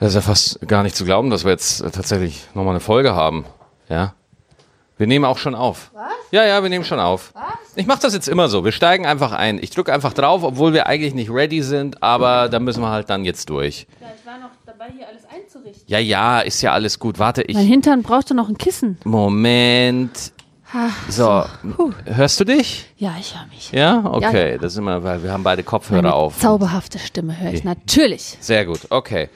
Das ist ja fast gar nicht zu glauben, dass wir jetzt äh, tatsächlich nochmal eine Folge haben. Ja. Wir nehmen auch schon auf. Was? Ja, ja, wir nehmen schon auf. Was? Ich mache das jetzt immer so. Wir steigen einfach ein. Ich drücke einfach drauf, obwohl wir eigentlich nicht ready sind, aber da müssen wir halt dann jetzt durch. Ja, ich war noch dabei, hier alles einzurichten. Ja, ja, ist ja alles gut. Warte, Mein ich. Hintern brauchte noch ein Kissen. Moment. So, Puh. hörst du dich? Ja, ich höre mich. Ja, okay. ja. Das ist immer, weil wir haben beide Kopfhörer Meine auf. zauberhafte Stimme höre ich Okay. natürlich. Sehr gut, okay.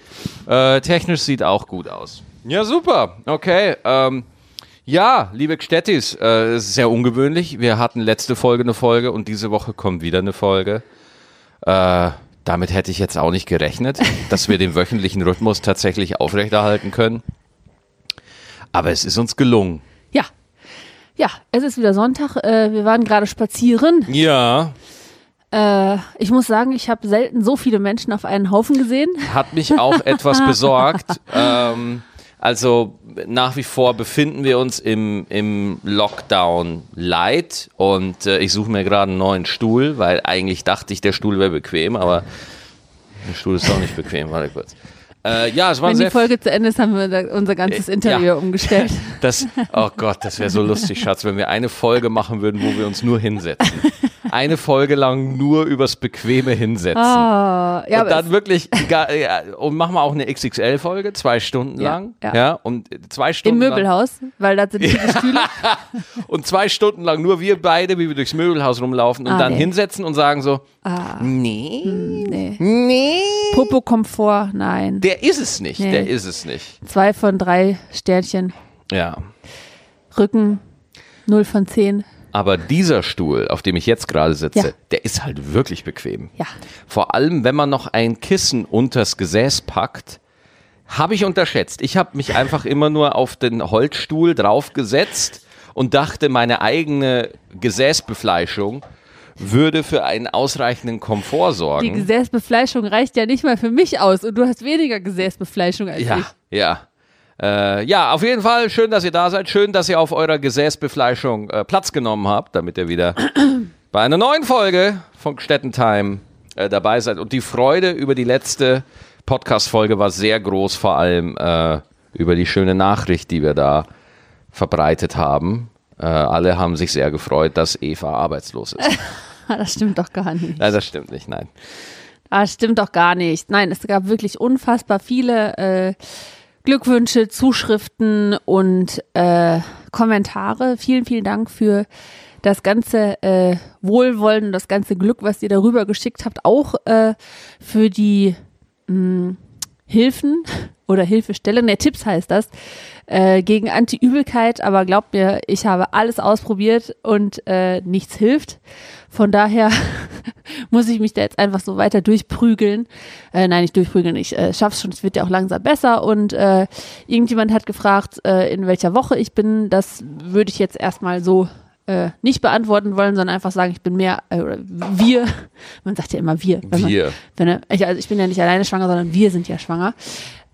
Äh, technisch sieht auch gut aus. Ja, super. Okay. Ähm, ja, liebe Gstettis, äh, es ist sehr ungewöhnlich. Wir hatten letzte Folge eine Folge und diese Woche kommt wieder eine Folge. Äh, damit hätte ich jetzt auch nicht gerechnet, dass wir den wöchentlichen Rhythmus tatsächlich aufrechterhalten können. Aber es ist uns gelungen. Ja. Es ist wieder Sonntag. Äh, wir waren gerade spazieren. Ja, Äh, ich muss sagen, ich habe selten so viele Menschen auf einen Haufen gesehen. hat mich auch etwas besorgt. Ähm, also nach wie vor befinden wir uns im, im Lockdown Light und äh, ich suche mir gerade einen neuen Stuhl, weil eigentlich dachte ich, der Stuhl wäre bequem, aber der Stuhl ist auch nicht bequem. Warte kurz. Äh, ja, es war Wenn sehr die Folge zu Ende ist, haben wir unser ganzes Äh, Interieur ja. umgestellt. Das, oh Gott, das wäre so lustig, Schatz, wenn wir eine Folge machen würden, wo wir uns nur hinsetzen. Eine Folge lang nur übers bequeme Hinsetzen. Ah, ja, und dann wirklich, ja, und machen wir auch eine XXL-Folge, zwei Stunden Ja, lang. ja. Ja. und zwei im Stunden lang, Möbelhaus, weil da sind viele Stühle. und zwei Stunden lang nur wir beide, wie wir durchs Möbelhaus rumlaufen und Ah, dann nee. hinsetzen und sagen so, Ah, nee, nee. nee. Popo-Komfort, nein. Der ist es nicht, Nee. der ist es nicht. Zwei von drei Sternchen. Ja. Rücken, null von zehn. Aber dieser Stuhl, auf dem ich jetzt gerade sitze, Ja. der ist halt wirklich bequem. Ja. Vor allem, wenn man noch ein Kissen unters Gesäß packt, habe ich unterschätzt. Ich habe mich einfach immer nur auf den Holzstuhl draufgesetzt und dachte, meine eigene Gesäßbefleischung würde für einen ausreichenden Komfort Die sorgen. Gesäßbefleischung reicht ja nicht mal für mich aus und du hast weniger Gesäßbefleischung als Ja, ich. ja. Äh, ja, auf jeden Fall schön, dass ihr da seid. Schön, dass ihr auf eurer Gesäßbefleischung äh, Platz genommen habt, damit ihr wieder bei einer neuen Folge von Stettentime äh, dabei seid. Und die Freude über die letzte Podcast-Folge war sehr groß, vor allem äh, über die schöne Nachricht, die wir da verbreitet haben. Äh, alle haben sich sehr gefreut, dass Eva arbeitslos ist. Das stimmt doch gar nicht. Nein, das stimmt nicht, nein. Das stimmt doch gar nicht. Nein, es gab wirklich unfassbar viele äh, Glückwünsche, Zuschriften und äh, Kommentare. Vielen, vielen Dank für das ganze äh, Wohlwollen und das ganze Glück, was ihr darüber geschickt habt. Auch äh, für die mh, Hilfen oder Hilfestellen, ne, Tipps heißt das, äh, gegen Anti-Übelkeit. Aber glaubt mir, ich habe alles ausprobiert und äh, nichts hilft. Von daher muss ich mich da jetzt einfach so weiter durchprügeln. Äh, nein, nicht durchprügeln, ich äh, schaff's schon, es wird ja auch langsam besser. Und äh, irgendjemand hat gefragt, äh, in welcher Woche ich bin. Das würde ich jetzt erstmal so äh, nicht beantworten wollen, sondern einfach sagen, ich bin mehr, äh, oder wir, man sagt ja immer wir. Wir. Man, er, ich, also ich bin ja nicht alleine schwanger, sondern wir sind ja schwanger.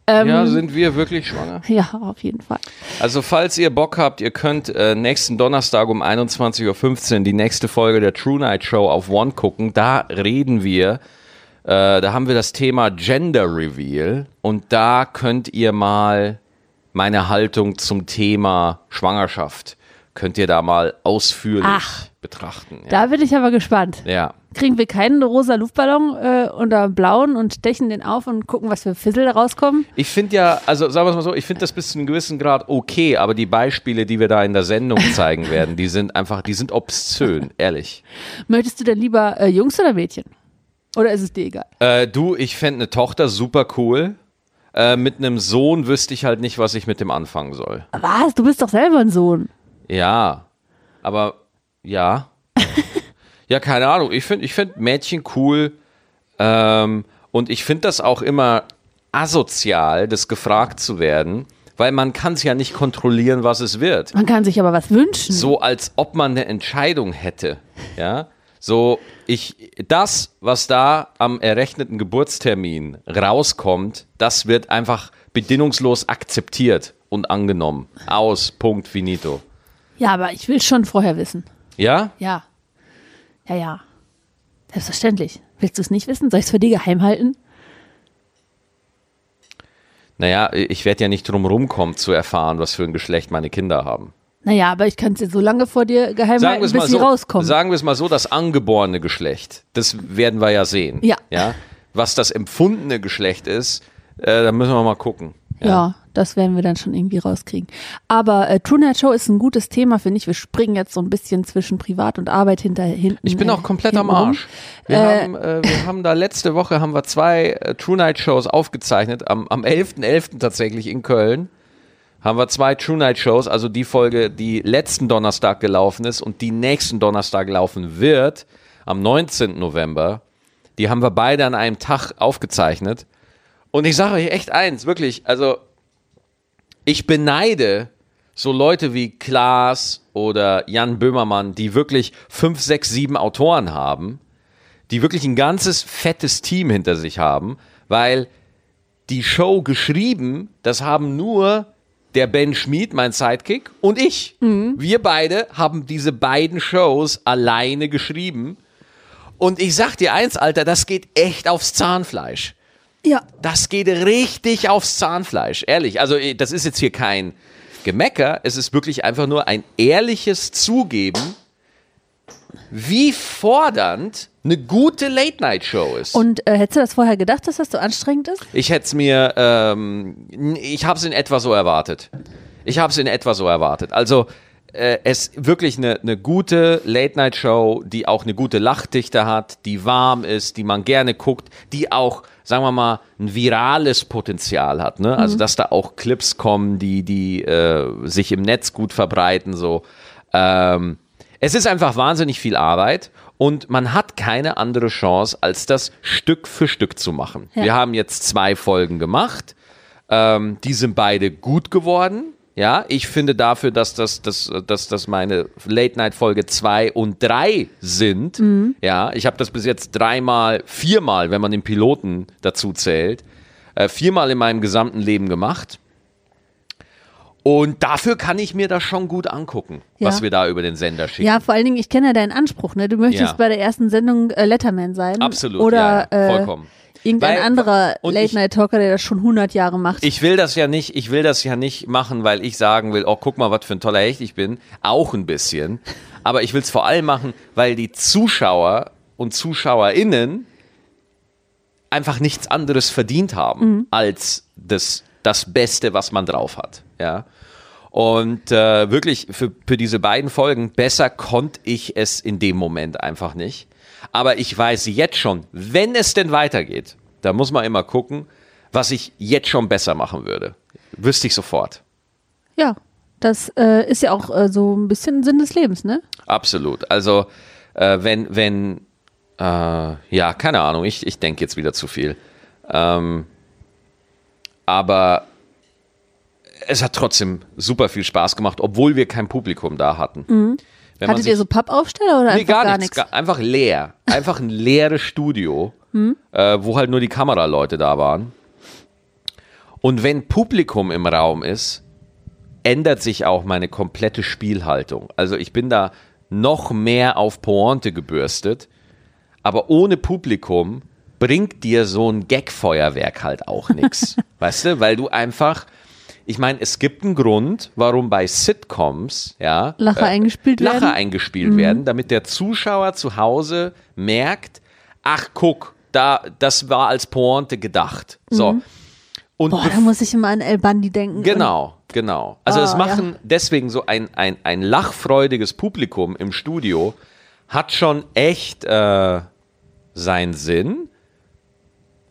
Ähm, Ja, sind wir wirklich schwanger? ja, auf jeden Fall. Also falls ihr Bock habt, ihr könnt äh, nächsten Donnerstag um 21.15 Uhr die nächste Folge der True Night Show auf One gucken. Da reden wir, äh, da haben wir das Thema Gender Reveal und da könnt ihr mal meine Haltung zum Thema Schwangerschaft, könnt ihr da mal ausführlich Ach. betrachten. Ja. Da bin ich aber gespannt. ja. Kriegen wir keinen rosa Luftballon äh, unter blauen und stechen den auf und gucken, was für Fissel da rauskommen? Ich finde ja, also sagen wir es mal so, ich finde das bis zu einem gewissen Grad okay, aber die Beispiele, die wir da in der Sendung zeigen werden, die sind einfach, die sind obszön, ehrlich. Möchtest du denn lieber äh, Jungs oder Mädchen? Oder ist es dir egal? Äh, du, ich fände eine Tochter super cool. Äh, mit einem Sohn wüsste ich halt nicht, was ich mit dem anfangen soll. Was? Du bist doch selber ein Sohn. Ja, aber ja. ja, keine Ahnung. Ich finde ich find Mädchen cool. Ähm, und ich finde das auch immer asozial, das gefragt zu werden, weil man kann es ja nicht kontrollieren, was es wird. Man kann sich aber was wünschen. So als ob man eine Entscheidung hätte. Ja. So, ich, das, was da am errechneten Geburtstermin rauskommt, das wird einfach bedingungslos akzeptiert und angenommen. Aus, Punkt, finito. Ja, aber ich will schon vorher wissen. Ja? Ja. Ja, ja. Selbstverständlich. Willst du es nicht wissen? Soll ich es für dich geheim halten? Naja, ich werde ja nicht drum rumkommen zu erfahren, was für ein Geschlecht meine Kinder haben. Naja, aber ich kann es dir so lange vor dir geheim Sagen halten, bis sie so, rauskommen. sagen wir es mal so, das angeborene Geschlecht, das werden wir ja sehen. Ja. ja? Was das empfundene Geschlecht ist, äh, da müssen wir mal gucken. Ja. Das werden wir dann schon irgendwie rauskriegen. Aber äh, True Night Show ist ein gutes Thema, finde ich. Wir springen jetzt so ein bisschen zwischen Privat und Arbeit hinter hinten. Ich bin äh, auch komplett am hinten rum. Arsch. Wir, Äh, haben, äh, wir haben da letzte Woche haben wir zwei äh, True Night Shows aufgezeichnet. Am, am 11.11. tatsächlich in Köln haben wir zwei True Night Shows, also die Folge, die letzten Donnerstag gelaufen ist und die nächsten Donnerstag laufen wird, am 19. November. Die haben wir beide an einem Tag aufgezeichnet. Und ich sage euch echt eins, wirklich, also ich beneide so Leute wie Klaas oder Jan Böhmermann, die wirklich fünf, sechs, sieben Autoren haben, die wirklich ein ganzes fettes Team hinter sich haben, weil die Show geschrieben, das haben nur der Ben Schmid, mein Sidekick, und ich. Wir beide haben diese beiden Shows alleine geschrieben. Und ich sag dir eins, Alter, das geht echt aufs Zahnfleisch. Ja, Das geht richtig aufs Zahnfleisch, ehrlich. Also eh, das ist jetzt hier kein Gemecker, es ist wirklich einfach nur ein ehrliches Zugeben, wie fordernd eine gute Late-Night-Show ist. und äh, hättest du das vorher gedacht, dass das so anstrengend ist? ich hätte es mir, ähm, ich habe es in etwa so erwartet. Ich habe es in etwa so erwartet. Also äh, es wirklich eine, eine gute Late-Night-Show, die auch eine gute Lachdichte hat, die warm ist, die man gerne guckt, die auch, sagen wir mal, ein virales Potenzial hat. Ne? Also dass da auch Clips kommen, die, die äh, sich im Netz gut verbreiten. So. Ähm, es ist einfach wahnsinnig viel Arbeit und man hat keine andere Chance, als das Stück für Stück zu machen. Ja. Wir haben jetzt zwei Folgen gemacht. Ähm, die sind beide gut geworden. Ja, ich finde dafür, dass das, dass, dass das meine Late-Night-Folge 2 und 3 sind. Ja, ich habe das bis jetzt dreimal, viermal, wenn man den Piloten dazu zählt, äh, viermal in meinem gesamten Leben gemacht. Und dafür kann ich mir das schon gut angucken, Ja. was wir da über den Sender schicken. Ja, vor allen Dingen, ich kenne ja deinen Anspruch, ne? Du möchtest Ja. bei der ersten Sendung äh, Letterman sein. Absolut, Oder ja, Äh, vollkommen. Irgendein Weil- anderer Late-Night-Talker, der das schon 100 Jahre macht. Ich will das ja nicht, ich will das ja nicht machen, weil ich sagen will, oh, guck mal, was für ein toller Hecht ich bin. Auch ein bisschen. Aber ich will es vor allem machen, weil die Zuschauer und ZuschauerInnen einfach nichts anderes verdient haben als das, das Beste, was man drauf hat. Ja. Und äh, wirklich für, für diese beiden Folgen, besser konnte ich es in dem Moment einfach nicht. Aber ich weiß jetzt schon, wenn es denn weitergeht, da muss man immer gucken, was ich jetzt schon besser machen würde. Wüsste ich sofort. ja, das äh, ist ja auch äh, so ein bisschen Sinn des Lebens, ne? Absolut. Also, äh, wenn, wenn, äh, ja, keine Ahnung, ich, ich denke jetzt wieder zu viel. Ähm, aber es hat trotzdem super viel Spaß gemacht, obwohl wir kein Publikum da hatten. Wenn man Hattet ihr so Pappaufsteller oder Nee, einfach gar, gar nichts. Gar, einfach leer. Einfach ein leeres Studio, äh, wo halt nur die Kameraleute da waren. Und wenn Publikum im Raum ist, ändert sich auch meine komplette Spielhaltung. Also ich bin da noch mehr auf Pointe gebürstet, aber ohne Publikum bringt dir so ein Gagfeuerwerk halt auch nichts. weißt du, weil du einfach, ich meine, es gibt einen Grund, warum bei Sitcoms, ja, Lacher eingespielt Lacher werden? eingespielt werden, damit der Zuschauer zu Hause merkt, ach guck, da, das war als Pointe gedacht. So. Und Boah, da muss ich immer an El Bandi denken. Genau, genau. Also es Ah, machen deswegen so ein, ein, ein lachfreudiges Publikum im Studio hat schon echt äh, seinen Sinn.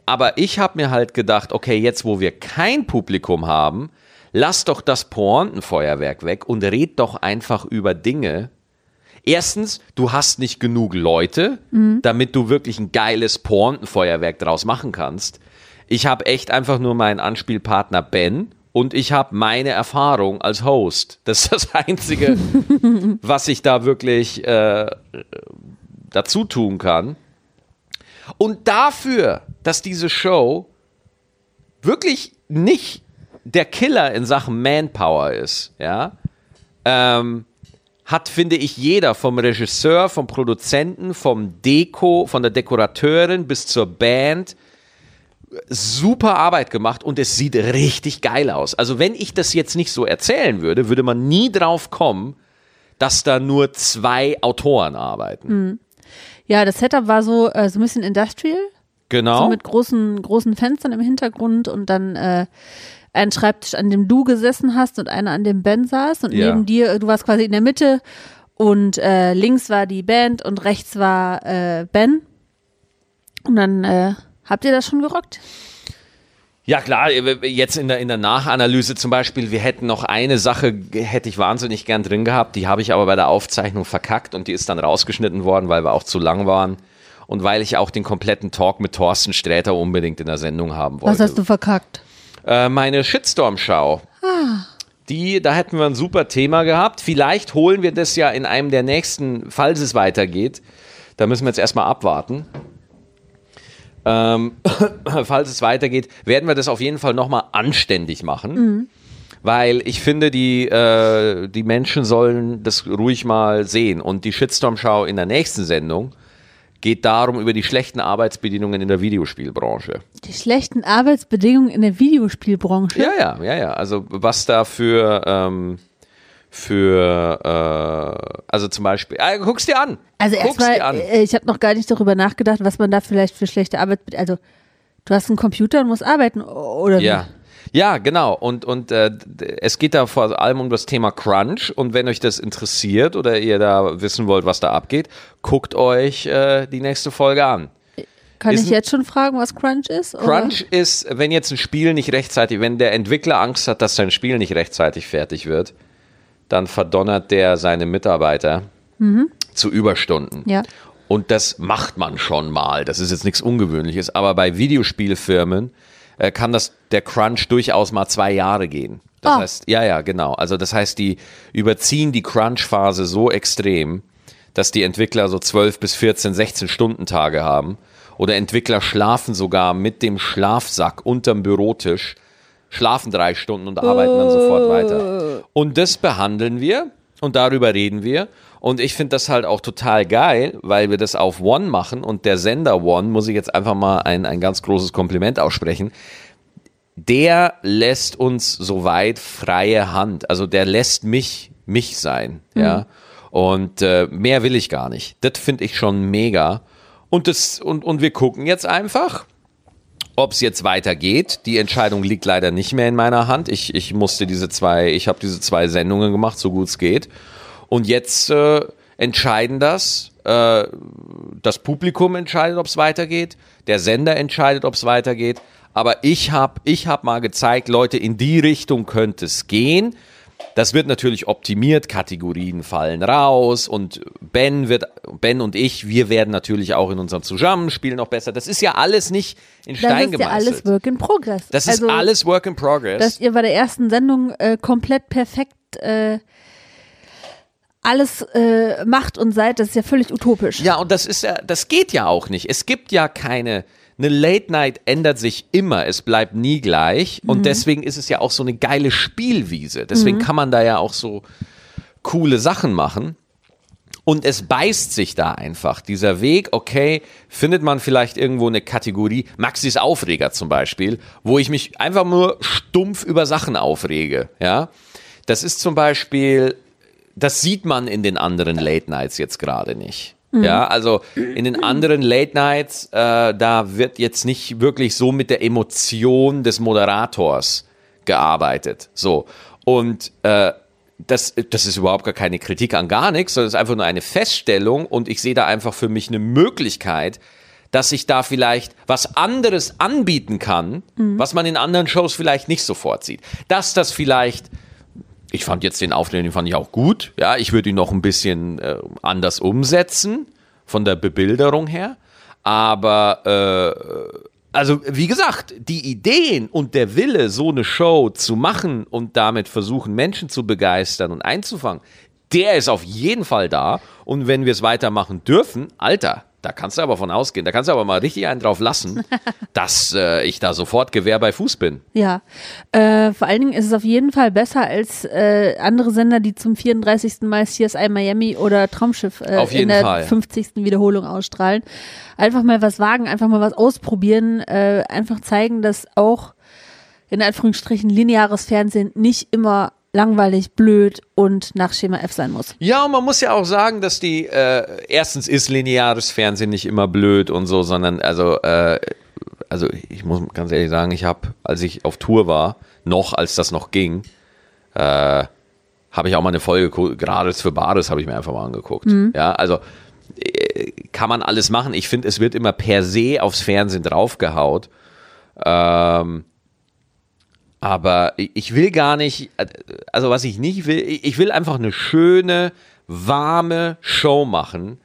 Aber ich habe mir halt gedacht, okay, jetzt wo wir kein Publikum haben, lass doch das Pointenfeuerwerk weg und red doch einfach über Dinge. Erstens, du hast nicht genug Leute, damit du wirklich ein geiles Pointenfeuerwerk draus machen kannst. Ich habe echt einfach nur meinen Anspielpartner Ben und ich habe meine Erfahrung als Host. Das ist das Einzige, was ich da wirklich äh, dazu tun kann. Und dafür, dass diese Show wirklich nicht der Killer in Sachen Manpower ist, ja, ähm, hat, finde ich, jeder vom Regisseur, vom Produzenten, vom Deko, von der Dekorateurin bis zur Band super Arbeit gemacht und es sieht richtig geil aus. Also wenn ich das jetzt nicht so erzählen würde, würde man nie drauf kommen, dass da nur zwei Autoren arbeiten. Ja, das Setup war so, äh, so ein bisschen industrial. Genau. So mit großen, großen Fenstern im Hintergrund und dann äh, ein Schreibtisch, an dem du gesessen hast und einer, an dem Ben saß. Und Ja. neben dir, du warst quasi in der Mitte und äh, links war die Band und rechts war äh, Ben. Und dann äh, habt ihr das schon gerockt? Ja klar, jetzt in der, in der Nachanalyse zum Beispiel, wir hätten noch eine Sache, hätte ich wahnsinnig gern drin gehabt, die habe ich aber bei der Aufzeichnung verkackt und die ist dann rausgeschnitten worden, weil wir auch zu lang waren und weil ich auch den kompletten Talk mit Thorsten Sträter unbedingt in der Sendung haben wollte. Was hast du verkackt? Äh, meine Shitstorm-Schau. Die, da hätten wir ein super Thema gehabt. Vielleicht holen wir das ja in einem der nächsten, falls es weitergeht. Da müssen wir jetzt erstmal abwarten. Ähm, falls es weitergeht, werden wir das auf jeden Fall nochmal anständig machen. Weil ich finde, die, äh, die Menschen sollen das ruhig mal sehen. Und die Shitstorm-Schau in der nächsten Sendung geht darum über die schlechten Arbeitsbedingungen in der Videospielbranche. Die schlechten Arbeitsbedingungen in der Videospielbranche. Ja, ja, ja, ja. Also was da für, ähm, für, äh, also zum Beispiel, äh, guck's dir an. Also erstmal, äh, ich habe noch gar nicht darüber nachgedacht, was man da vielleicht für schlechte Arbeitsbedingungen. Also du hast einen Computer und musst arbeiten oder wie? Ja. Genau. Und, und äh, es geht da vor allem um das Thema Crunch. Und wenn euch das interessiert oder ihr da wissen wollt, was da abgeht, guckt euch äh, die nächste Folge an. Kann Ist ich jetzt schon fragen, was Crunch ist? oder? Crunch ist, wenn jetzt ein Spiel nicht rechtzeitig, wenn der Entwickler Angst hat, dass sein Spiel nicht rechtzeitig fertig wird, dann verdonnert der seine Mitarbeiter zu Überstunden. Ja. Und das macht man schon mal. Das ist jetzt nichts Ungewöhnliches. Aber bei Videospielfirmen äh, kann das der Crunch durchaus mal zwei Jahre gehen. Das Ah. heißt, ja, ja, genau. Also das heißt, die überziehen die Crunch-Phase so extrem, dass die Entwickler so 12 bis 14, 16 Stunden Tage haben. Oder Entwickler schlafen sogar mit dem Schlafsack unterm Bürotisch, schlafen drei Stunden und arbeiten dann sofort weiter. Und das behandeln wir und darüber reden wir. Und ich finde das halt auch total geil, weil wir das auf One machen und der Sender One, muss ich jetzt einfach mal ein, ein ganz großes Kompliment aussprechen, der lässt uns soweit freie Hand. Also der lässt mich mich sein, ja. Und äh, mehr will ich gar nicht. Das finde ich schon mega. Und, das, und, und wir gucken jetzt einfach, ob es jetzt weitergeht. Die Entscheidung liegt leider nicht mehr in meiner Hand. Ich, ich musste diese zwei, ich habe diese zwei Sendungen gemacht, so gut es geht. Und jetzt äh, entscheiden das. Äh, das Publikum entscheidet, ob es weitergeht. Der Sender entscheidet, ob es weitergeht. Aber ich habe ich hab mal gezeigt, Leute, in die Richtung könnte es gehen. Das wird natürlich optimiert, Kategorien fallen raus und Ben wird, Ben und ich, wir werden natürlich auch in unserem Zusammenspiel noch besser. Das ist ja alles nicht in Das Stein ist ja alles gemeißelt. Work in Progress. Das also, ist alles Work in Progress. Dass ihr bei der ersten Sendung äh, komplett perfekt äh, alles äh, macht und seid, das ist ja völlig utopisch. Ja, und das ist ja, das geht ja auch nicht. Es gibt ja keine, eine Late Night ändert sich immer, es bleibt nie gleich. Und deswegen ist es ja auch so eine geile Spielwiese. Deswegen kann man da ja auch so coole Sachen machen. Und es beißt sich da einfach. Dieser Weg, okay, findet man vielleicht irgendwo eine Kategorie, Maxis Aufreger zum Beispiel, wo ich mich einfach nur stumpf über Sachen aufrege, ja. Das ist zum Beispiel, das sieht man in den anderen Late Nights jetzt gerade nicht. Ja, also in den anderen Late Nights, äh, da wird jetzt nicht wirklich so mit der Emotion des Moderators gearbeitet. So. Und äh, das, das ist überhaupt gar keine Kritik an gar nichts, sondern es ist einfach nur eine Feststellung und ich sehe da einfach für mich eine Möglichkeit, dass ich da vielleicht was anderes anbieten kann, was man in anderen Shows vielleicht nicht sofort sieht. Dass das vielleicht, ich fand jetzt den Auftritt, den fand ich auch gut, ja, ich würde ihn noch ein bisschen äh, anders umsetzen, von der Bebilderung her, aber äh, also wie gesagt, die Ideen und der Wille, so eine Show zu machen und damit versuchen, Menschen zu begeistern und einzufangen, der ist auf jeden Fall da. Und wenn wir es weitermachen dürfen, Alter, Da kannst du aber von ausgehen. Da kannst du aber mal richtig einen drauf lassen, dass äh, ich da sofort Gewehr bei Fuß bin. Ja, äh, vor allen Dingen ist es auf jeden Fall besser als äh, andere Sender, die zum 34. Mal CSI Miami oder Traumschiff äh, in der Fall. 50. Wiederholung ausstrahlen. Einfach mal was wagen, einfach mal was ausprobieren, äh, einfach zeigen, dass auch in Anführungsstrichen lineares Fernsehen nicht immer langweilig, blöd und nach Schema F sein muss. Ja, und man muss ja auch sagen, dass die, äh, erstens ist lineares Fernsehen nicht immer blöd und so, sondern, also, äh, also ich muss ganz ehrlich sagen, ich habe, als ich auf Tour war, noch, als das noch ging, äh, habe ich auch mal eine Folge, Grades für Bares habe ich mir einfach mal angeguckt. Ja, also äh, kann man alles machen. Ich finde, es wird immer per se aufs Fernsehen draufgehaut. Ähm, aber ich will gar nicht, also was ich nicht will, ich will einfach eine schöne, warme Show machen,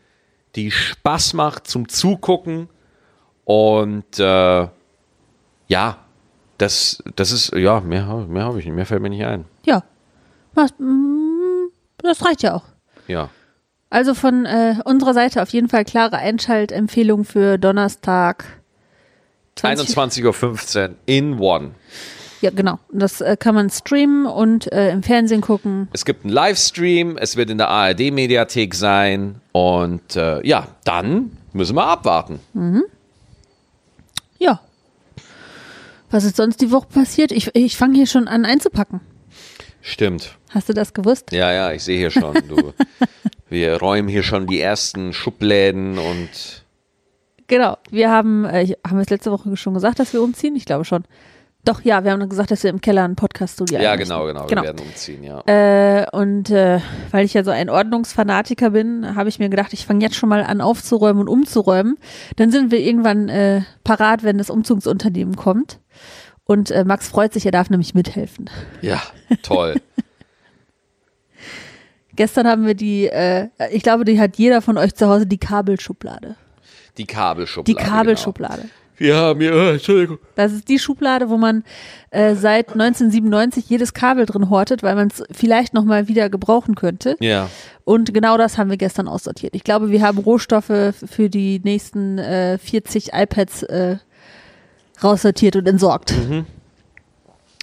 die Spaß macht zum Zugucken und äh, ja, das, das ist, ja, mehr, mehr habe ich nicht, mehr fällt mir nicht ein. Ja, mm, das reicht ja auch. Ja. Also von äh, unserer Seite auf jeden Fall klare Einschaltempfehlung für Donnerstag. 20 21.15 Uhr in One. Ja, genau. Das äh, kann man streamen und äh, im Fernsehen gucken. Es gibt einen Livestream, es wird in der ARD-Mediathek sein und äh, ja, dann müssen wir abwarten. Ja. Was ist sonst die Woche passiert? Ich, ich fange hier schon an einzupacken. Stimmt. Hast du das gewusst? Ja, ja, ich sehe hier schon. Du, wir räumen hier schon die ersten Schubläden und Genau. Wir haben, äh, haben wir es letzte Woche schon gesagt, dass wir umziehen? Ich glaube schon. Doch, ja, wir haben gesagt, dass wir im Keller ein Podcast-Studio ja, genau, genau, genau. wir werden umziehen, ja. Äh, und äh, weil ich ja so ein Ordnungsfanatiker bin, habe ich mir gedacht, ich fange jetzt schon mal an aufzuräumen und umzuräumen. Dann sind wir irgendwann äh, parat, wenn das Umzugsunternehmen kommt. Und äh, Max freut sich, er darf nämlich mithelfen. Ja, toll. Gestern haben wir die, äh, ich glaube, die hat jeder von euch zu Hause, die Kabelschublade. Die Kabelschublade. Die Kabelschublade. Genau. Wir haben hier, äh, Entschuldigung. Das ist die Schublade, wo man äh, seit 1997 jedes Kabel drin hortet, weil man es vielleicht nochmal wieder gebrauchen könnte. Ja. Und genau das haben wir gestern aussortiert. Ich glaube, wir haben Rohstoffe für die nächsten äh, 40 iPads äh, raussortiert und entsorgt.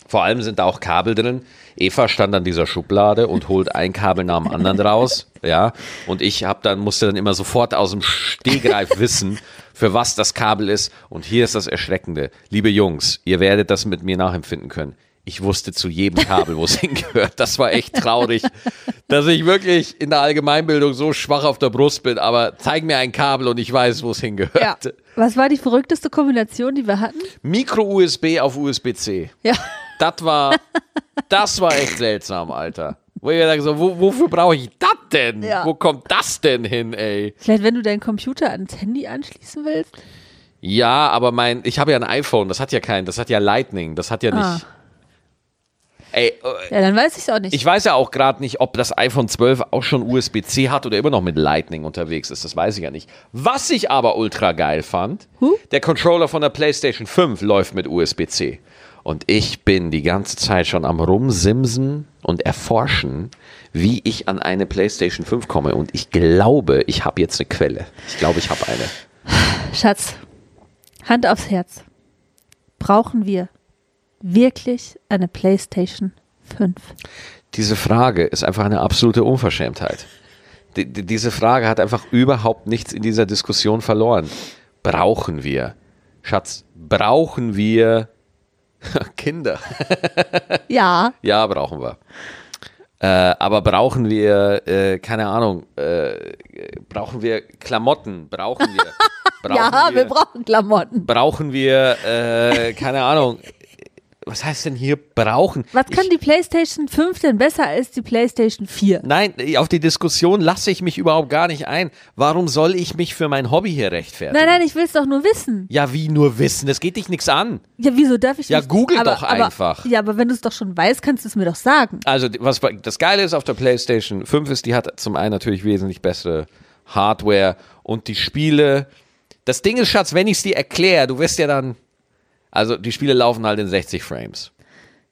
Vor allem sind da auch Kabel drin. Eva stand an dieser Schublade und holt ein Kabel nach dem anderen raus, ja. Und ich hab dann musste dann immer sofort aus dem Stehgreif wissen, für was das Kabel ist. Und hier ist das Erschreckende, liebe Jungs, ihr werdet das mit mir nachempfinden können. Ich wusste zu jedem Kabel, wo es hingehört. Das war echt traurig, dass ich wirklich in der Allgemeinbildung so schwach auf der Brust bin. Aber zeig mir ein Kabel und ich weiß, wo es hingehört. Ja. Was war die verrückteste Kombination, die wir hatten? Micro-USB auf USB-C. Ja. Das war, das war echt seltsam, Alter. Wo ich mir denke, so, wo, wofür brauche ich das denn? Ja. Wo kommt das denn hin, ey? Vielleicht, wenn du deinen Computer ans Handy anschließen willst? Ja, aber mein, ich habe ja ein iPhone, das hat ja kein, das hat ja Lightning, das hat ja nicht. Ah. Ey, äh, Ja, dann weiß ich es auch nicht. ich weiß ja auch gerade nicht, ob das iPhone 12 auch schon USB-C hat oder immer noch mit Lightning unterwegs ist. Das weiß ich ja nicht. Was ich aber ultra geil fand, Huh? der Controller von der PlayStation 5 läuft mit USB-C. Und ich bin die ganze Zeit schon am Rumsimsen und erforschen, wie ich an eine PlayStation 5 komme. Und ich glaube, ich habe jetzt eine Quelle. Ich glaube, ich habe eine. Schatz, Hand aufs Herz. Brauchen wir wirklich eine PlayStation 5? Diese Frage ist einfach eine absolute Unverschämtheit. Die, die, diese Frage hat einfach überhaupt nichts in dieser Diskussion verloren. Brauchen wir, Schatz, brauchen wir Kinder? Ja. Ja, brauchen wir. Äh, aber brauchen wir, äh, keine Ahnung, äh, brauchen wir Klamotten? Brauchen wir? Brauchen ja, wir, brauchen Klamotten. brauchen wir, äh, keine Ahnung, was heißt denn hier brauchen? Was kann ich, die PlayStation 5 denn besser als die PlayStation 4? Nein, auf die Diskussion lasse ich mich überhaupt gar nicht ein. Warum soll ich mich für mein Hobby hier rechtfertigen? Nein, nein, ich will es doch nur wissen. Ja, wie nur wissen? Das geht dich nichts an. Ja, wieso darf ich Ja, nicht? google aber, doch aber, einfach. Ja, aber wenn du es doch schon weißt, kannst du es mir doch sagen. Also, was das Geile ist auf der PlayStation 5 ist, die hat zum einen natürlich wesentlich bessere Hardware und die Spiele. Das Ding ist, Schatz, wenn ich es dir erkläre, du wirst ja dann. Also, die Spiele laufen halt in 60 Frames.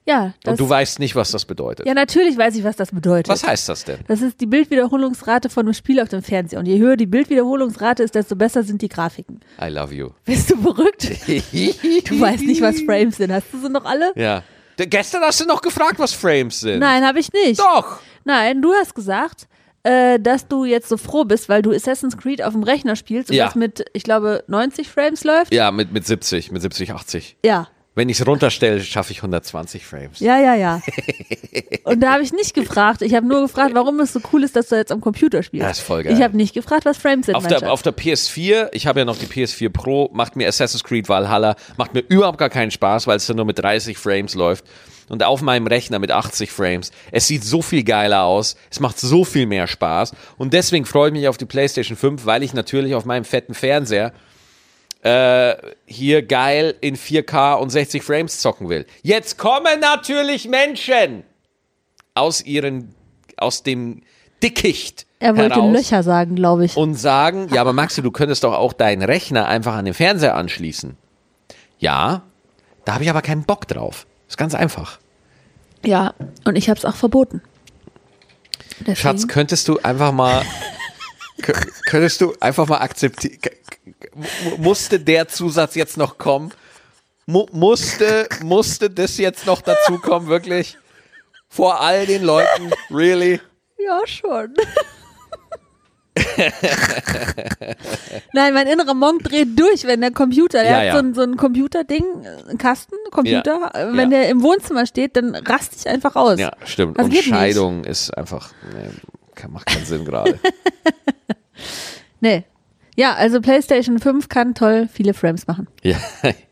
Ja, das, Und du weißt nicht, was das bedeutet. ja, natürlich weiß ich, was das bedeutet. Was heißt das denn? Das ist die Bildwiederholungsrate von einem Spiel auf dem Fernseher. Und je höher die Bildwiederholungsrate ist, desto besser sind die Grafiken. I love you. Bist du verrückt? Du weißt nicht, was Frames sind. Hast du sie noch alle? Ja. Gestern hast du noch gefragt, was Frames sind. Nein, habe ich nicht. Doch. Nein, du hast gesagt, äh, dass du jetzt so froh bist, weil du Assassin's Creed auf dem Rechner spielst und Ja. das mit, ich glaube, 90 Frames läuft. Ja, mit, mit 70, mit 70, 80. Ja. Wenn ich es runterstelle, schaffe ich 120 Frames. Ja, ja, ja. Und da habe ich nicht gefragt. Ich habe nur gefragt, warum es so cool ist, dass du jetzt am Computer spielst. Das ist voll geil. Ich habe nicht gefragt, was Frames sind. Auf der, auf der PS4, ich habe ja noch die PS4 Pro, macht mir Assassin's Creed Valhalla, macht mir überhaupt gar keinen Spaß, weil es dann nur mit 30 Frames läuft. Und auf meinem Rechner mit 80 Frames. Es sieht so viel geiler aus. Es macht so viel mehr Spaß. Und deswegen freue ich mich auf die PlayStation 5, weil ich natürlich auf meinem fetten Fernseher äh, hier geil in 4K und 60 Frames zocken will. Jetzt kommen natürlich Menschen aus ihren, aus dem Dickicht er wollte heraus Löcher sagen, glaube ich. und sagen, ja, aber Maxi, du könntest doch auch deinen Rechner einfach an den Fernseher anschließen. Ja, da habe ich aber keinen Bock drauf. Ist ganz einfach. Ja, und ich habe es auch verboten. Deswegen, Schatz, könntest du einfach mal, kö- könntest du einfach mal akzeptieren, musste der Zusatz jetzt noch kommen? Mu musste, musste das jetzt noch dazu kommen, wirklich? Vor all den Leuten, really? Ja, schon. Nein, mein innerer Monk dreht durch, wenn der Computer, der Ja, hat ja. so ein, so ein Computerding, äh, ein Kasten, Computer, Ja, äh, wenn der im Wohnzimmer steht, dann raste ich einfach aus. Ja, stimmt. Das Und geht nicht. Scheidung ist einfach, nee, macht keinen Sinn gerade. Nee. Ja, also PlayStation 5 kann toll viele Frames machen. ja,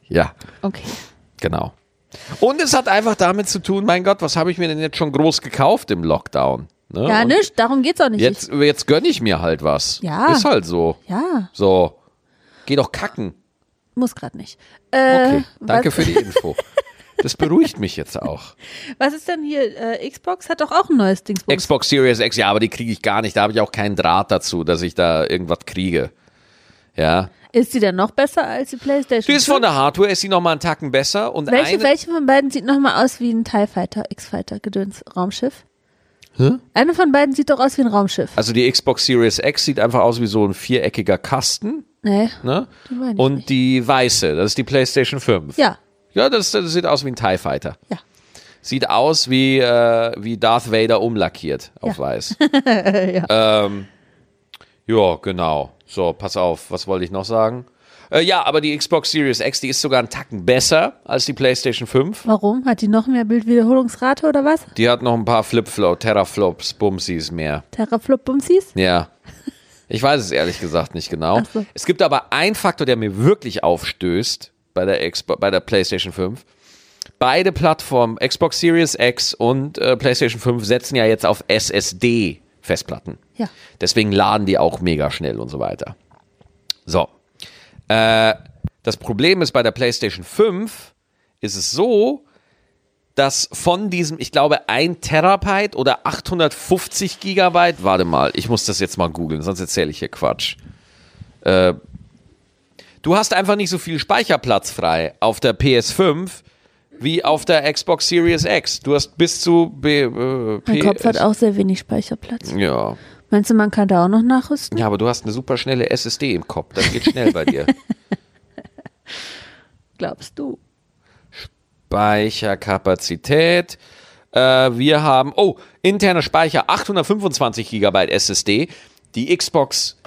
ja. Okay. Genau. Und es hat einfach damit zu tun, mein Gott, was habe ich mir denn jetzt schon groß gekauft im Lockdown? Ne? Ja, nicht, darum geht's auch nicht. Jetzt, jetzt gönne ich mir halt was. Ja. Ist halt so. Ja, So. Geh doch kacken. muss gerade nicht. Äh, Okay. Danke was, für die Info. Das beruhigt mich jetzt auch. Was ist denn hier? Äh, Xbox hat doch auch ein neues Dingsbums. Xbox Series X, ja, aber die kriege ich gar nicht. Da habe ich auch keinen Draht dazu, dass ich da irgendwas kriege. Ja. ist die denn noch besser als die PlayStation? Die ist 5? von der Hardware, ist sie nochmal einen Tacken besser. Und Welche, eine, welche von beiden sieht nochmal aus wie ein TIE Fighter, X-Fighter, Gedöns, Raumschiff? Eine von beiden sieht doch aus wie ein Raumschiff. Also die Xbox Series X sieht einfach aus wie so ein viereckiger Kasten. Nee. Ne? Die Und nicht. die weiße, das ist die PlayStation 5. Ja, Ja, das, das sieht aus wie ein TIE Fighter. ja. Sieht aus wie, äh, wie Darth Vader umlackiert auf Ja. weiß. ähm, ja, genau. So, pass auf, was wollte ich noch sagen? Äh, ja, aber die Xbox Series X, die ist sogar einen Tacken besser als die PlayStation 5. Warum? Hat die noch mehr Bildwiederholungsrate oder was? Die hat noch ein paar Flip-Flop, Teraflops, Bumsies mehr. Terraflop Bumsies? Ja. Ich weiß es ehrlich gesagt nicht genau. So. Es gibt aber einen Faktor, der mir wirklich aufstößt bei der, Xbox, bei der PlayStation 5. Beide Plattformen, Xbox Series X und äh, PlayStation 5, setzen ja jetzt auf SSD-Festplatten. Ja. Deswegen laden die auch mega schnell und so weiter. So. Äh, das Problem ist bei der PlayStation 5 ist es so, dass von diesem, ich glaube, 1 Terabyte oder 850 Gigabyte, warte mal, ich muss das jetzt mal googeln, sonst erzähle ich hier Quatsch. Äh, du hast einfach nicht so viel Speicherplatz frei auf der PS5 wie auf der Xbox Series X. Du hast bis zu B, äh, Mein Kopf hat auch sehr wenig Speicherplatz. ja. Meinst du, man kann da auch noch nachrüsten? ja, aber du hast eine super schnelle SSD im Kopf. Das geht schnell bei dir. Glaubst du? Speicherkapazität. Äh, wir haben, oh, interner Speicher 825 Gigabyte SSD. Die Xbox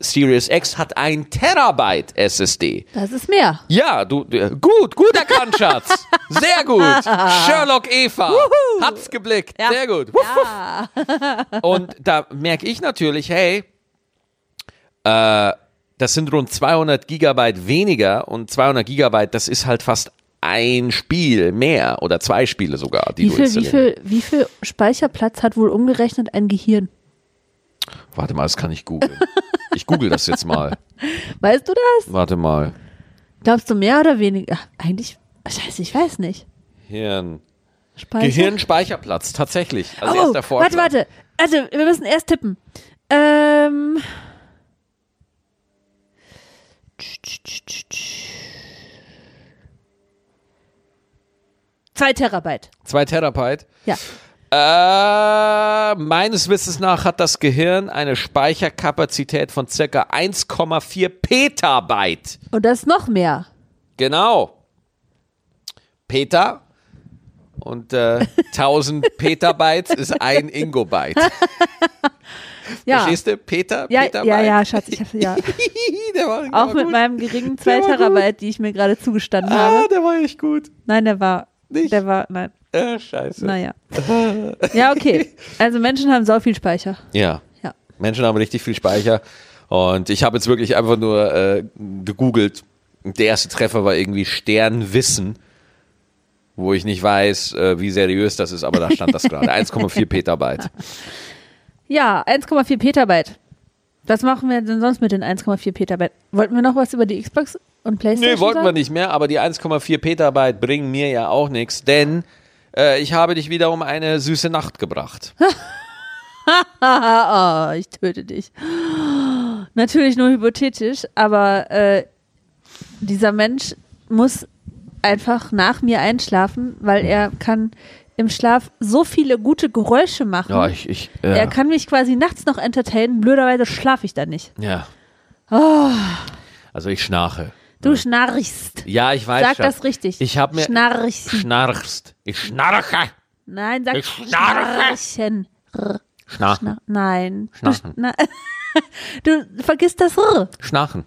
Series X hat ein Terabyte SSD. Das ist mehr. Ja, du, äh, gut, gut erkannt, Schatz. Sehr gut. Sherlock Eva hat's geblickt. Ja. Sehr gut. Wuff, wuff. Und da merke ich natürlich, hey, äh, das sind rund 200 Gigabyte weniger und 200 Gigabyte, das ist halt fast ein Spiel mehr oder zwei Spiele sogar, die Wie du viel, wie, viel, wie viel Speicherplatz hat wohl umgerechnet ein Gehirn? Warte mal, das kann ich googeln. Ich google das jetzt mal. Weißt du das? Warte mal. Glaubst du mehr oder weniger? Ach, eigentlich, scheiße, ich weiß nicht. Hirn. Speicher? Gehirnspeicherplatz, tatsächlich. Als oh, erster Vorschlag. warte, warte. Also, wir müssen erst tippen. Ähm. Zwei Terabyte. Zwei Terabyte. Ja. Äh, meines Wissens nach hat das Gehirn eine Speicherkapazität von circa 1,4 Petabyte. Und das noch mehr. Genau. Peter und äh, 1000 Petabytes ist ein Ingobyte. Ja. Verstehst du? Peter, Ja, Petabyte. ja, ja, Schatz, ich hab, ja. der war, Auch mit gut. meinem geringen Der 2 war gut. Terabyte, die ich mir gerade zugestanden Ah, habe. der war echt gut. Nein, der war, Nicht? der war, nein, Äh, scheiße. naja. Ja, okay. Also Menschen haben so viel Speicher. Ja. Ja. Menschen haben richtig viel Speicher. Und ich habe jetzt wirklich einfach nur äh, gegoogelt. Der erste Treffer war irgendwie Sternwissen, wo ich nicht weiß, äh, wie seriös das ist, aber da stand das gerade. 1,4 Petabyte. Ja, 1,4 Petabyte. Was machen wir denn sonst mit den 1,4 Petabyte? Wollten wir noch was über die Xbox und Playstation Nee, wollten wir sagen? nicht mehr, aber die 1,4 Petabyte bringen mir ja auch nichts, denn äh, ich habe dich wieder um eine süße Nacht gebracht. Oh, ich töte dich. Natürlich nur hypothetisch, aber äh, dieser Mensch muss einfach nach mir einschlafen, weil er kann im Schlaf so viele gute Geräusche machen. Ja, ich, ich, ja. Er kann mich quasi nachts noch entertainen, blöderweise schlafe ich dann nicht. ja. Oh, Also ich schnarche. du schnarchst. Ja, ich weiß Sag schon. das richtig. Ich habe mir Schnarchst. schnarchst. Ich schnarche. Nein, sag Ich schnarche. Schnarchen. R. Schnarchen. Schna Nein. Schnarchen. Du, du vergisst das R. Schnarchen.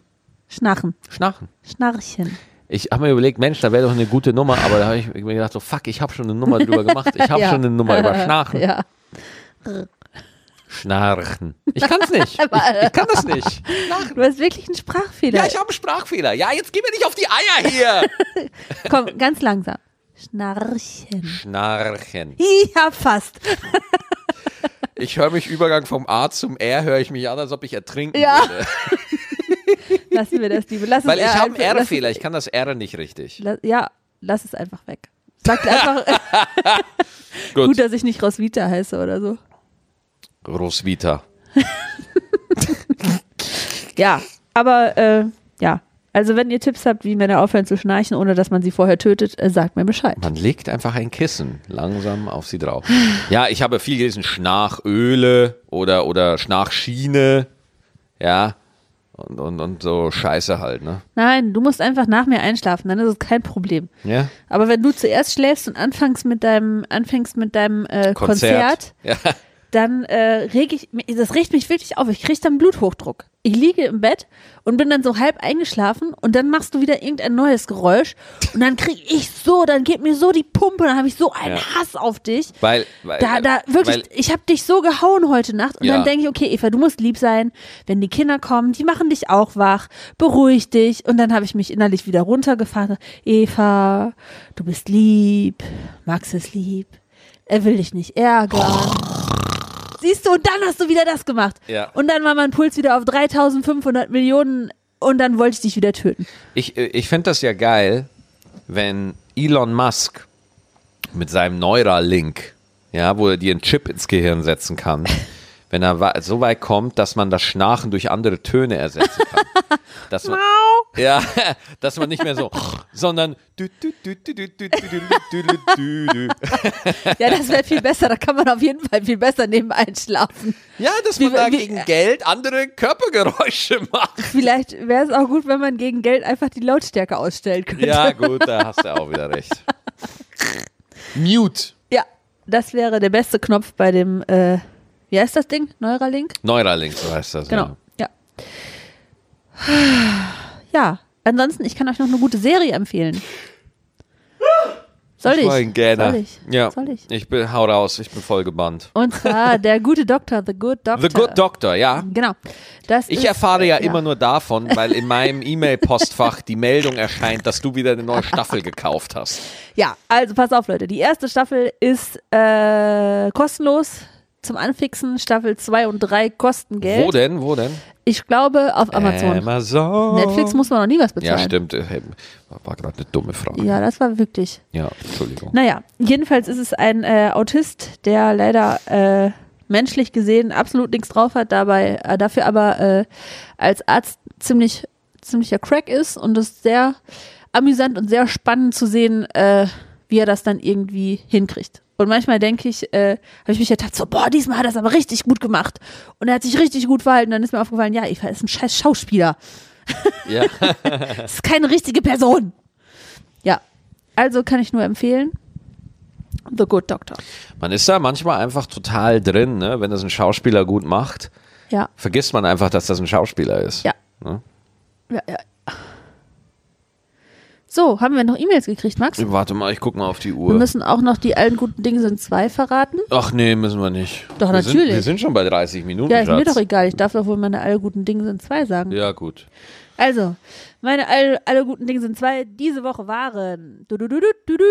Schnarchen. Schnarchen. Schnarchen. Ich habe mir überlegt, Mensch, da wäre doch eine gute Nummer, aber da habe ich mir gedacht, so fuck, ich habe schon eine Nummer drüber gemacht. Ich habe Ja. schon eine Nummer über Schnarchen. Ja. Schnarchen. Ich kann es nicht. Ich, ich kann das nicht. Du hast wirklich einen Sprachfehler. Ja, ich habe einen Sprachfehler. Ja, jetzt geh mir nicht auf die Eier hier. Komm, ganz langsam. Schnarchen. Schnarchen. Ja, fast. Ich höre mich Übergang vom A zum R, höre ich mich an, als ob ich ertrinken Ja. würde. Lassen wir das, liebe. Lass Weil ich habe einen R-Fehler. Ich kann das R nicht richtig. La ja, lass es einfach weg. Sag einfach, Gut. gut, dass ich nicht Roswitha heiße oder so. Roswitha. Ja, aber äh, ja. Also wenn ihr Tipps habt, wie Männer aufhören zu schnarchen, ohne dass man sie vorher tötet, äh, sagt mir Bescheid. Man legt einfach ein Kissen langsam auf sie drauf. Ja, ich habe viel gelesen, Schnarchöle oder, oder Schnarchschiene. Ja. Und, und, und so Scheiße halt, ne? Nein, du musst einfach nach mir einschlafen, dann ist es kein Problem. Ja. Aber wenn du zuerst schläfst und anfängst mit deinem, anfängst mit deinem äh, Konzert, Ja. Dann äh, reg ich, das regt mich wirklich auf. Ich kriege dann Bluthochdruck. Ich liege im Bett und bin dann so halb eingeschlafen und dann machst du wieder irgendein neues Geräusch und dann kriege ich so, dann geht mir so die Pumpe, dann habe ich so einen Ja. Hass auf dich. Weil, weil, Da, da, wirklich, Weil, ich habe dich so gehauen heute Nacht und Ja. dann denke ich, okay, Eva, du musst lieb sein. Wenn die Kinder kommen, die machen dich auch wach, beruhig dich. Und dann habe ich mich innerlich wieder runtergefahren. Eva, du bist lieb, Max ist lieb, er will dich nicht ärgern. Siehst du, und dann hast du wieder das gemacht. Ja. Und dann war mein Puls wieder auf 3500 Millionen und dann wollte ich dich wieder töten. ich, ich finde das ja geil, wenn Elon Musk mit seinem Neuralink, ja, wo er dir einen Chip ins Gehirn setzen kann, wenn er so weit kommt, dass man das Schnarchen durch andere Töne ersetzen kann. Dass man, ja, dass man nicht mehr so, sondern ja, das wäre viel besser. Da kann man auf jeden Fall viel besser nebenbei schlafen. Ja, dass man wie, da gegen äh, Geld andere Körpergeräusche macht. Vielleicht wäre es auch gut, wenn man gegen Geld einfach die Lautstärke ausstellen könnte. Ja, gut, da hast du auch wieder recht. Mute. Ja, das wäre der beste Knopf bei dem äh, wie heißt das Ding? Neuralink? Neuralink, so heißt das. Genau. Ja. Ja, ansonsten, ich kann euch noch eine gute Serie empfehlen. Soll Ich ich? Soll ich? Ja. Soll ich? Ich bin, hau raus, ich bin voll gebannt. Und zwar der gute Doktor, The Good Doctor. The Good Doctor, ja. Genau. Das Ich ist, erfahre ja, äh, immer nur davon, weil in meinem E-Mail-Postfach die Meldung erscheint, dass du wieder eine neue Staffel gekauft hast. Ja, also pass auf, Leute. Die erste Staffel ist äh, kostenlos zum Anfixen. Staffel 2 und 3 kosten Geld. Wo denn? Wo denn? Ich glaube auf Amazon. Amazon. Netflix muss man noch nie was bezahlen. Ja, stimmt. Äh, War gerade eine dumme Frage. Ja, das war wirklich. Ja, Entschuldigung. Naja, jedenfalls ist es ein äh, Autist, der leider äh, menschlich gesehen absolut nichts drauf hat, dabei äh, dafür aber äh, als Arzt ziemlich ziemlicher Crack ist und es ist sehr amüsant und sehr spannend zu sehen, äh, wie er das dann irgendwie hinkriegt. Und manchmal denke ich, äh, habe ich mich gedacht, so, boah, diesmal hat er es aber richtig gut gemacht. Und er hat sich richtig gut verhalten. Dann ist mir aufgefallen, ja, Eva ist ein scheiß Schauspieler. Ja. Das ist keine richtige Person. Ja, also kann ich nur empfehlen. The Good Doctor. Man ist da manchmal einfach total drin, ne? wenn das ein Schauspieler gut macht. Ja, Vergisst man einfach, dass das ein Schauspieler ist. ja. Ne? Ja, ja. So, haben wir noch E-Mails gekriegt, Max? Warte mal, ich guck mal auf die Wir Uhr. müssen auch noch die allen guten Dinge sind zwei verraten. Ach nee, müssen wir nicht. Doch, wir natürlich. Sind, wir sind schon bei 30 Minuten, Ja, ist mir doch egal. Ich darf doch wohl meine alle guten Dinge sind zwei sagen. Ja, gut. Also, meine alle, alle guten Dinge sind zwei. Diese Woche waren du, du, du, du, du, du,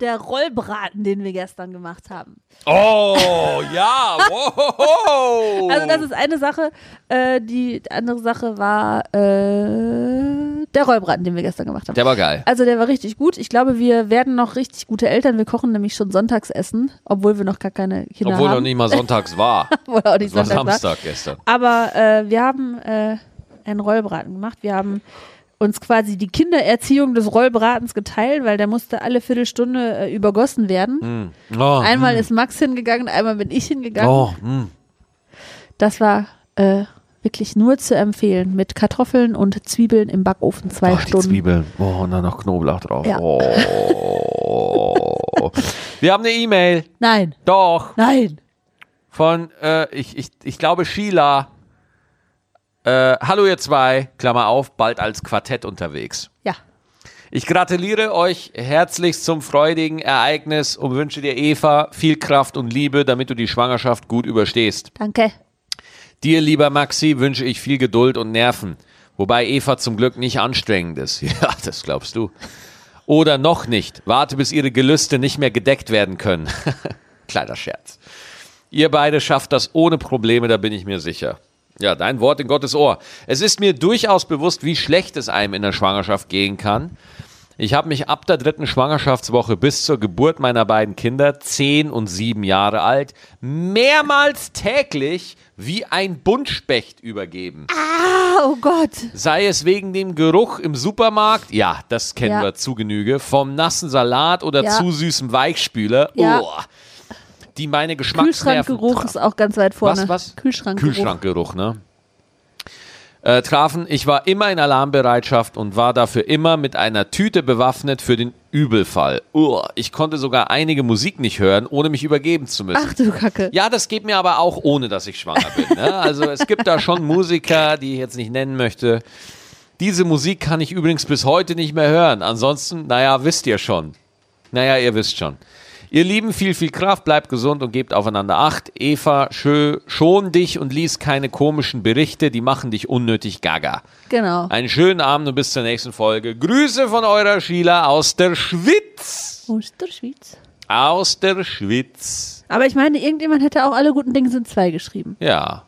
der Rollbraten, den wir gestern gemacht haben. Oh, ja. Wow. Also das ist eine Sache. Äh, die andere Sache war äh, der Rollbraten, den wir gestern gemacht haben. Der war geil. Also der war richtig gut. Ich glaube, wir werden noch richtig gute Eltern. Wir kochen nämlich schon Sonntagsessen, obwohl wir noch gar keine Kinder Obwohl haben. noch nicht mal sonntags war. Obwohl auch nicht Das war Sonntag war. Samstag gestern. Aber äh, wir haben äh, einen Rollbraten gemacht. Wir haben uns quasi die Kindererziehung des Rollbratens geteilt, weil der musste alle Viertelstunde äh, übergossen werden. Oh, Einmal ist Max hingegangen, einmal bin ich hingegangen. oh, hm. Das war äh, wirklich nur zu empfehlen mit Kartoffeln und Zwiebeln im Backofen zwei die Stunden. Zwiebeln. Oh, und dann noch Knoblauch drauf. Ja. Oh. Wir haben eine E-Mail. Nein, Doch. nein. Von, äh, ich, ich, ich glaube, Sheila. Äh, hallo ihr zwei, Klammer auf, bald als Quartett unterwegs. Ja, Ich gratuliere euch herzlichst zum freudigen Ereignis und wünsche dir, Eva, viel Kraft und Liebe, damit du die Schwangerschaft gut überstehst. danke. Dir, lieber Maxi, wünsche ich viel Geduld und Nerven. Wobei Eva zum Glück nicht anstrengend ist. Ja, das glaubst du. Oder noch nicht. Warte, bis ihre Gelüste nicht mehr gedeckt werden können. Kleiner Scherz. Ihr beide schafft das ohne Probleme, da bin ich mir sicher. Ja, dein Wort in Gottes Ohr. Es ist mir durchaus bewusst, wie schlecht es einem in der Schwangerschaft gehen kann. Ich habe mich ab der dritten Schwangerschaftswoche bis zur Geburt meiner beiden Kinder, zehn und sieben Jahre alt, mehrmals täglich wie ein Buntspecht übergeben. Ah, oh Gott. Sei es wegen dem Geruch im Supermarkt, ja, das kennen Ja. wir zu Genüge, vom nassen Salat oder Ja. zu süßem Weichspüler, Ja. oh, die meine Geschmacksnerven Kühlschrankgeruch ist auch ganz weit vorne. Was, was? Kühlschrankgeruch. Kühlschrankgeruch, ne? Äh, trafen, ich war immer in Alarmbereitschaft und war dafür immer mit einer Tüte bewaffnet für den Übelfall. Uah, ich konnte sogar einige Musik nicht hören, ohne mich übergeben zu müssen. Ach du Kacke. Ja, das geht mir aber auch ohne, dass ich schwanger bin. Ne? Also es gibt da schon Musiker, die ich jetzt nicht nennen möchte. Diese Musik kann ich übrigens bis heute nicht mehr hören. Ansonsten, naja, wisst ihr schon. Naja, ihr wisst schon. Ihr Lieben, viel, viel Kraft, bleibt gesund und gebt aufeinander Acht. Eva, schö, schon dich und lies keine komischen Berichte, die machen dich unnötig gaga. Genau. Einen schönen Abend und bis zur nächsten Folge. Grüße von eurer Sheila aus der Schwitz. Ist der Schweiz? Aus der Schwitz. Aber ich meine, irgendjemand hätte auch alle guten Dinge sind zwei geschrieben. Ja.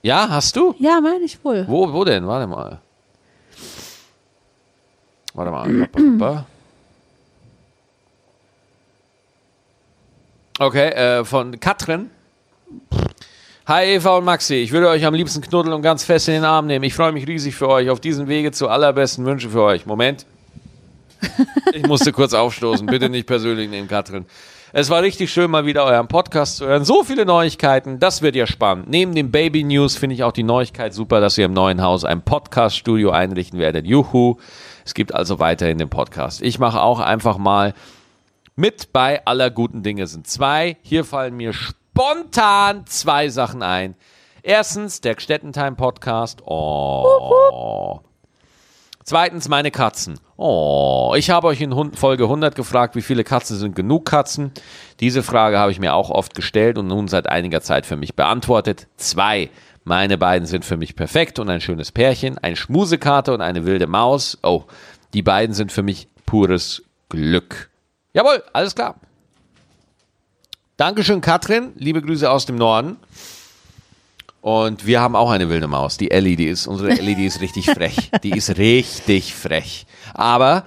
Ja, hast du? Ja, meine ich wohl. Wo, wo denn? Warte mal. Warte mal. Okay, äh, von Katrin. Hi Eva und Maxi, ich würde euch am liebsten knuddeln und ganz fest in den Arm nehmen. Ich freue mich riesig für euch auf diesem Wege zu allerbesten Wünsche für euch. Moment. Ich musste kurz aufstoßen. Bitte nicht persönlich nehmen, Katrin. Es war richtig schön, mal wieder euren Podcast zu hören. So viele Neuigkeiten, das wird ja spannend. Neben den Baby News finde ich auch die Neuigkeit super, dass ihr im neuen Haus ein Podcast-Studio einrichten werdet. Juhu. Es gibt also weiterhin den Podcast. Ich mache auch einfach mal mit bei aller guten Dinge sind zwei. Hier fallen mir spontan zwei Sachen ein. Erstens der Gstettentime Podcast. Oh. Zweitens meine Katzen. Oh, ich habe euch in Folge 100 gefragt, wie viele Katzen sind genug Katzen? Diese Frage habe ich mir auch oft gestellt und nun seit einiger Zeit für mich beantwortet. Zwei. Meine beiden sind für mich perfekt und ein schönes Pärchen, ein Schmusekater und eine wilde Maus. Oh, die beiden sind für mich pures Glück. Jawohl, alles klar. Dankeschön, Katrin. Liebe Grüße aus dem Norden. Und wir haben auch eine wilde Maus, die Ellie, die ist, unsere Ellie, die ist richtig frech. Die ist richtig frech. Aber,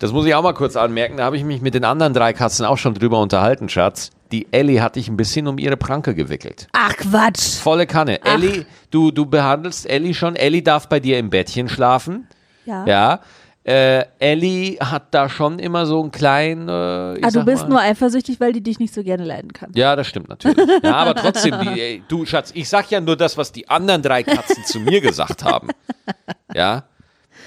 das muss ich auch mal kurz anmerken, da habe ich mich mit den anderen drei Katzen auch schon drüber unterhalten, Schatz. Die Ellie hat dich ein bisschen um ihre Pranke gewickelt. Ach Quatsch. Volle Kanne. Ellie, du, du behandelst Ellie schon. Ellie darf bei dir im Bettchen schlafen. Ja. Ja. Äh, Ellie hat da schon immer so einen kleinen. Äh, Ah, du bist mal, nur eifersüchtig, weil die dich nicht so gerne leiden kann. Ja, das stimmt natürlich. Ja, aber trotzdem, die, ey, du Schatz, ich sag ja nur das, was die anderen drei Katzen zu mir gesagt haben. Ja.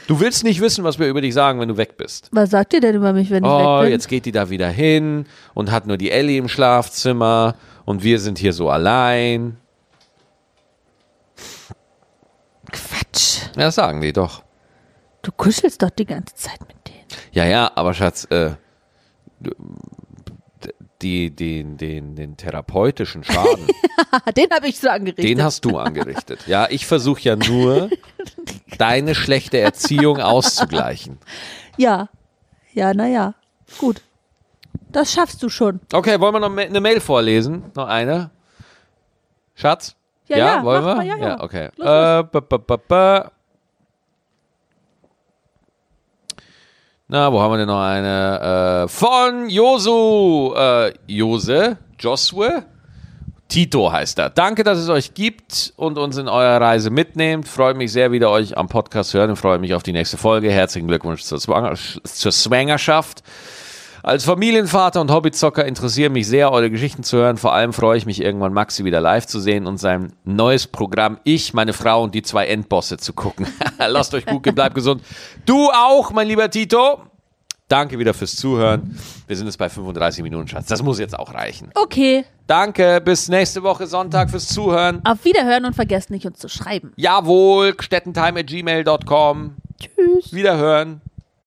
Du willst nicht wissen, was wir über dich sagen, wenn du weg bist. Was sagt ihr denn über mich, wenn ich Oh, weg bin? jetzt geht die da wieder hin und hat nur die Ellie im Schlafzimmer und wir sind hier so allein. Quatsch. Ja, das sagen die doch. Du kuschelst doch die ganze Zeit mit denen. Ja, ja, aber Schatz, äh, die, den, den, den therapeutischen Schaden, den habe ich so angerichtet. den hast du angerichtet. Ja, ich versuche ja nur, deine schlechte Erziehung auszugleichen. ja. Ja, naja. Gut. Das schaffst du schon. Okay, wollen wir noch eine Mail vorlesen? Noch eine? Schatz? Ja, ja, wollen mach wir? mal, ja, ja. okay. Los, Äh, ba, ba, ba, Na, wo haben wir denn noch eine? Äh, von Josu, äh, Jose, Josue, Tito heißt er. Danke, dass es euch gibt und uns in eurer Reise mitnehmt. Freut mich sehr, wieder euch am Podcast hören und freue mich auf die nächste Folge. Herzlichen Glückwunsch zur, Zwanger zur. Als Familienvater und Hobbyzocker interessieren mich sehr, eure Geschichten zu hören. Vor allem freue ich mich, irgendwann Maxi wieder live zu sehen und sein neues Programm Ich, meine Frau und die zwei Endbosse zu gucken. Lasst euch gut gehen, bleibt gesund. Du auch, mein lieber Tito. Danke wieder fürs Zuhören. Wir sind jetzt bei 35 Minuten, Schatz. Das muss jetzt auch reichen. Okay. Danke, bis nächste Woche Sonntag fürs Zuhören. Auf Wiederhören und vergesst nicht, uns zu schreiben. Jawohl, stettentime.gmail.com. Tschüss. Wiederhören.